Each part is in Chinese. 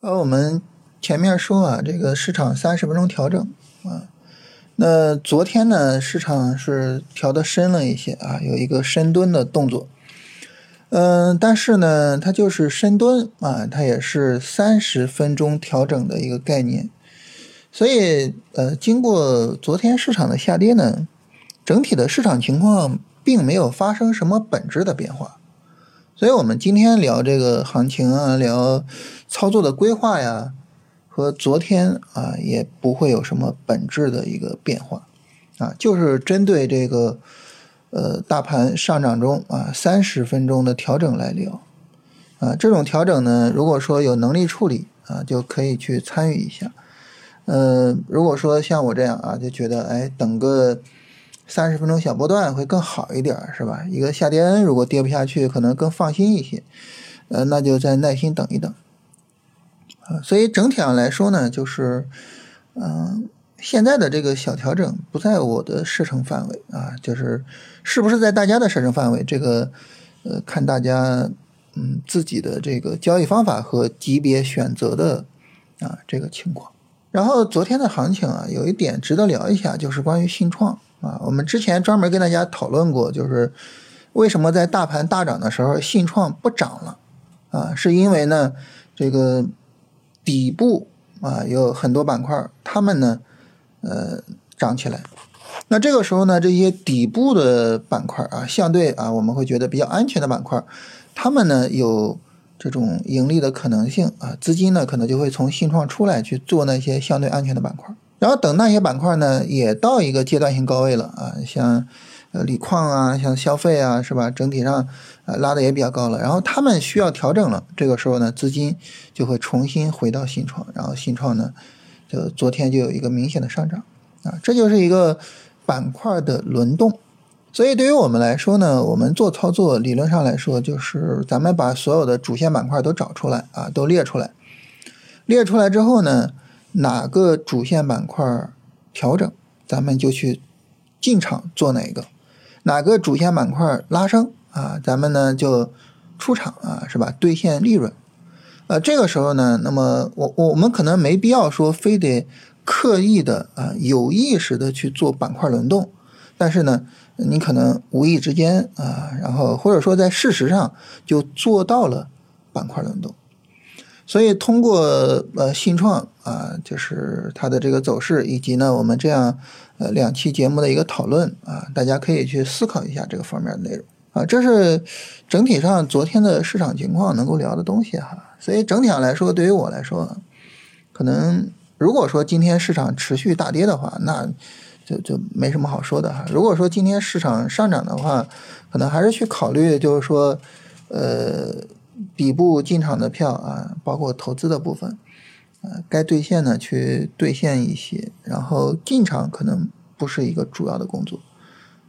呃，我们前面说啊，这个市场三十分钟调整啊，那昨天呢，市场是调的深了一些啊，有一个深蹲的动作。嗯，但是呢，它就是深蹲啊，它也是三十分钟调整的一个概念。所以，呃，经过昨天市场的下跌呢，整体的市场情况并没有发生什么本质的变化。所以我们今天聊这个行情啊，聊操作的规划呀，和昨天啊也不会有什么本质的一个变化，啊，就是针对这个呃大盘上涨中啊三十分钟的调整来聊，啊，这种调整呢，如果说有能力处理啊，就可以去参与一下，呃，如果说像我这样啊，就觉得哎等个。三十分钟小波段会更好一点，是吧？一个下跌如果跌不下去，可能更放心一些，呃，那就再耐心等一等。啊，所以整体上来说呢，就是，嗯，现在的这个小调整不在我的射程范围啊，就是是不是在大家的射程范围，这个呃，看大家嗯自己的这个交易方法和级别选择的啊这个情况。然后昨天的行情啊，有一点值得聊一下，就是关于信创。啊，我们之前专门跟大家讨论过，就是为什么在大盘大涨的时候，信创不涨了？啊，是因为呢，这个底部啊有很多板块，它们呢，呃，涨起来。那这个时候呢，这些底部的板块啊，相对啊，我们会觉得比较安全的板块，它们呢有这种盈利的可能性啊，资金呢可能就会从信创出来去做那些相对安全的板块。然后等那些板块呢也到一个阶段性高位了啊，像呃锂矿啊，像消费啊，是吧？整体上呃拉的也比较高了。然后他们需要调整了，这个时候呢，资金就会重新回到新创，然后新创呢，就昨天就有一个明显的上涨啊，这就是一个板块的轮动。所以对于我们来说呢，我们做操作理论上来说，就是咱们把所有的主线板块都找出来啊，都列出来，列出来之后呢。哪个主线板块调整，咱们就去进场做哪个；哪个主线板块拉升啊，咱们呢就出场啊，是吧？兑现利润。呃，这个时候呢，那么我我们可能没必要说非得刻意的啊有意识的去做板块轮动，但是呢，你可能无意之间啊，然后或者说在事实上就做到了板块轮动。所以通过呃信创啊，就是它的这个走势，以及呢我们这样呃两期节目的一个讨论啊，大家可以去思考一下这个方面的内容啊。这是整体上昨天的市场情况能够聊的东西哈。所以整体上来说，对于我来说，可能如果说今天市场持续大跌的话，那就就没什么好说的哈。如果说今天市场上涨的话，可能还是去考虑，就是说呃。底部进场的票啊，包括投资的部分，呃，该兑现的去兑现一些，然后进场可能不是一个主要的工作，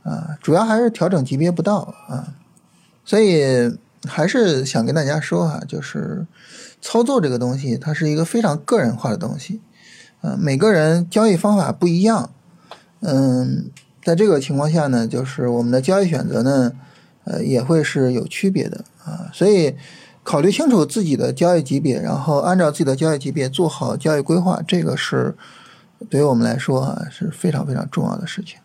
啊，主要还是调整级别不到啊，所以还是想跟大家说哈，就是操作这个东西，它是一个非常个人化的东西，呃，每个人交易方法不一样，嗯，在这个情况下呢，就是我们的交易选择呢，呃，也会是有区别的啊，所以。考虑清楚自己的交易级别，然后按照自己的交易级别做好交易规划，这个是对于我们来说啊是非常非常重要的事情。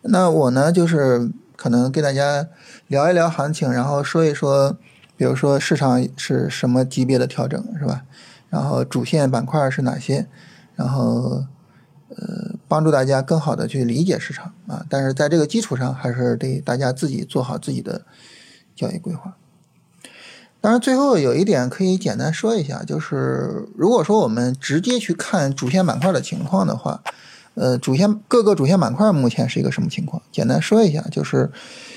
那我呢，就是可能跟大家聊一聊行情，然后说一说，比如说市场是什么级别的调整，是吧？然后主线板块是哪些？然后呃，帮助大家更好的去理解市场啊。但是在这个基础上，还是得大家自己做好自己的交易规划。当然，最后有一点可以简单说一下，就是如果说我们直接去看主线板块的情况的话，呃，主线各个主线板块目前是一个什么情况？简单说一下，就是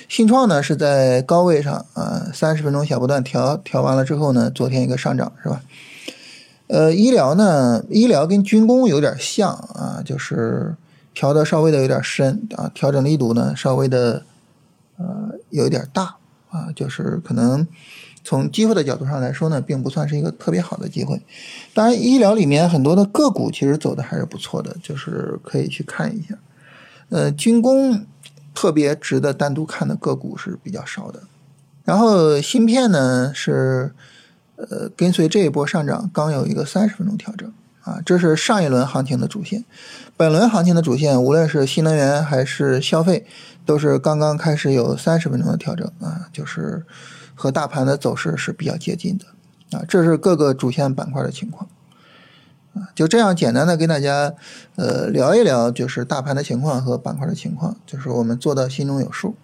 信创呢是在高位上啊，三十分钟小波段调调完了之后呢，昨天一个上涨是吧？呃，医疗呢，医疗跟军工有点像啊，就是调的稍微的有点深啊，调整力度呢稍微的呃有一点大啊，就是可能。从机会的角度上来说呢，并不算是一个特别好的机会。当然，医疗里面很多的个股其实走的还是不错的，就是可以去看一下。呃，军工特别值得单独看的个股是比较少的。然后芯片呢是呃，跟随这一波上涨，刚有一个三十分钟调整啊，这是上一轮行情的主线。本轮行情的主线，无论是新能源还是消费，都是刚刚开始有三十分钟的调整啊，就是和大盘的走势是比较接近的啊。这是各个主线板块的情况啊，就这样简单的跟大家呃聊一聊，就是大盘的情况和板块的情况，就是我们做到心中有数。